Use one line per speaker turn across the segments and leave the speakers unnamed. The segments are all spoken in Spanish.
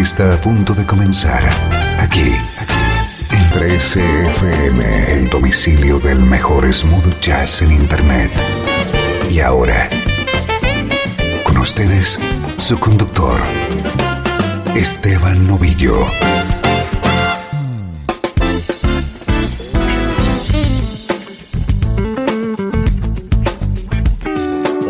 Está a punto de comenzar aquí, en 13FM, el domicilio del mejor smooth jazz en Internet. Y ahora, con ustedes, su conductor, Esteban Novillo.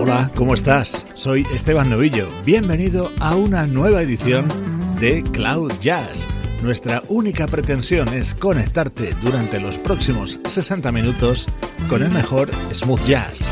Hola, ¿cómo estás? Soy Esteban Novillo. Bienvenido a una nueva edición de Cloud Jazz. Nuestra única pretensión es conectarte durante los próximos 60 minutos con el mejor smooth jazz.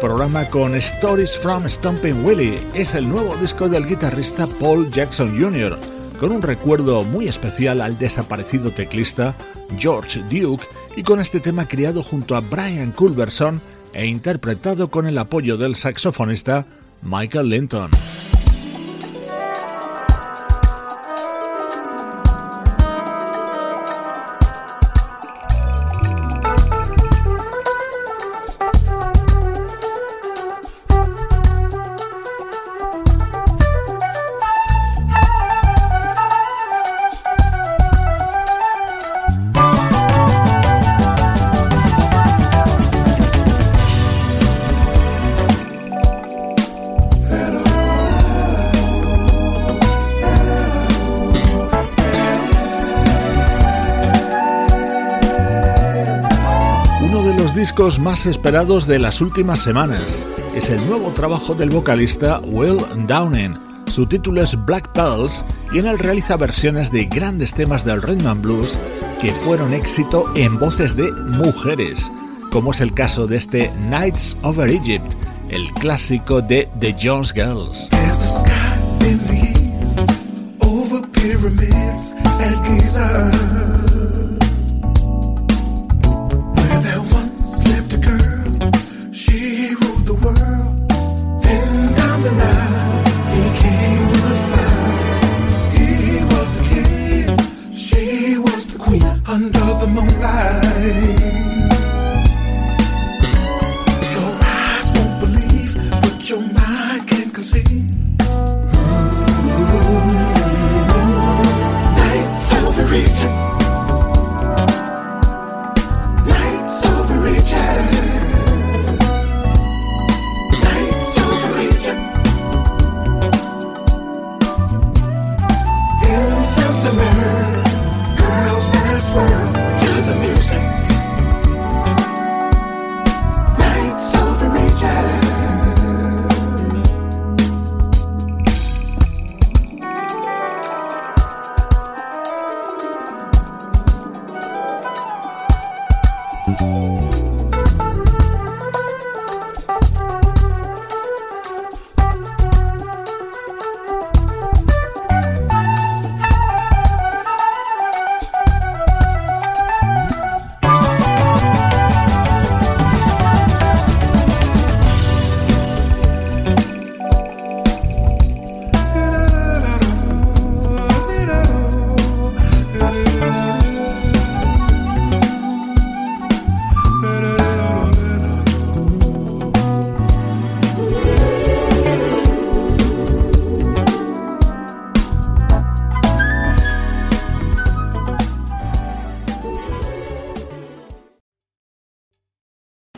Programa con Stories from Stomping Willie. Es el nuevo disco del guitarrista Paul Jackson Jr., con un recuerdo muy especial al desaparecido teclista George Duke y con este tema criado junto a Brian Culberson e interpretado con el apoyo del saxofonista Michael Linton. Discos más esperados de las últimas semanas. Es el nuevo trabajo del vocalista Will Downing. Su título es Black Pearls y en él realiza versiones de grandes temas del rhythm and blues que fueron éxito en voces de mujeres, como es el caso de este Nights Over Egypt, el clásico de The Jones Girls. this world to the music. Nights over nature.